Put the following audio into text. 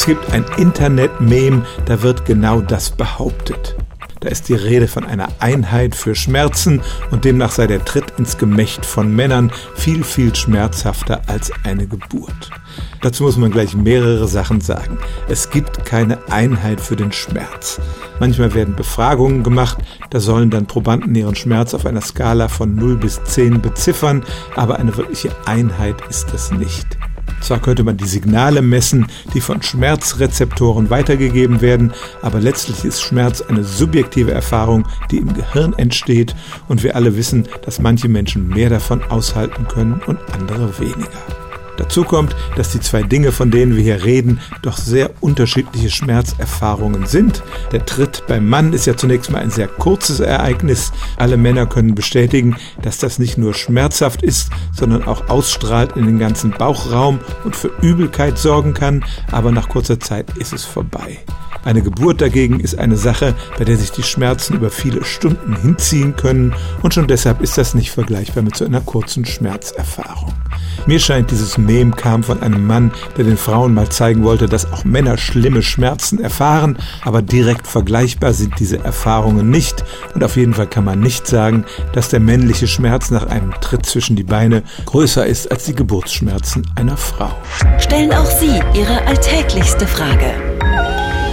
Es gibt ein Internet-Meme, da wird genau das behauptet. Da ist die Rede von einer Einheit für Schmerzen und demnach sei der Tritt ins Gemächt von Männern viel, viel schmerzhafter als eine Geburt. Dazu muss man gleich mehrere Sachen sagen. Es gibt keine Einheit für den Schmerz. Manchmal werden Befragungen gemacht, da sollen dann Probanden ihren Schmerz auf einer Skala von 0 bis 10 beziffern, aber eine wirkliche Einheit ist das nicht. Zwar könnte man die Signale messen, die von Schmerzrezeptoren weitergegeben werden, aber letztlich ist Schmerz eine subjektive Erfahrung, die im Gehirn entsteht und wir alle wissen, dass manche Menschen mehr davon aushalten können und andere weniger. Dazu kommt, dass die zwei Dinge, von denen wir hier reden, doch sehr unterschiedliche Schmerzerfahrungen sind. Der Tritt beim Mann ist ja zunächst mal ein sehr kurzes Ereignis. Alle Männer können bestätigen, dass das nicht nur schmerzhaft ist, sondern auch ausstrahlt in den ganzen Bauchraum und für Übelkeit sorgen kann, aber nach kurzer Zeit ist es vorbei. Eine Geburt dagegen ist eine Sache, bei der sich die Schmerzen über viele Stunden hinziehen können und schon deshalb ist das nicht vergleichbar mit so einer kurzen Schmerzerfahrung. Mir scheint, dieses Mem kam von einem Mann, der den Frauen mal zeigen wollte, dass auch Männer schlimme Schmerzen erfahren, aber direkt vergleichbar sind diese Erfahrungen nicht und auf jeden Fall kann man nicht sagen, dass der männliche Schmerz nach einem Tritt zwischen die Beine größer ist als die Geburtsschmerzen einer Frau. Stellen auch Sie Ihre alltäglichste Frage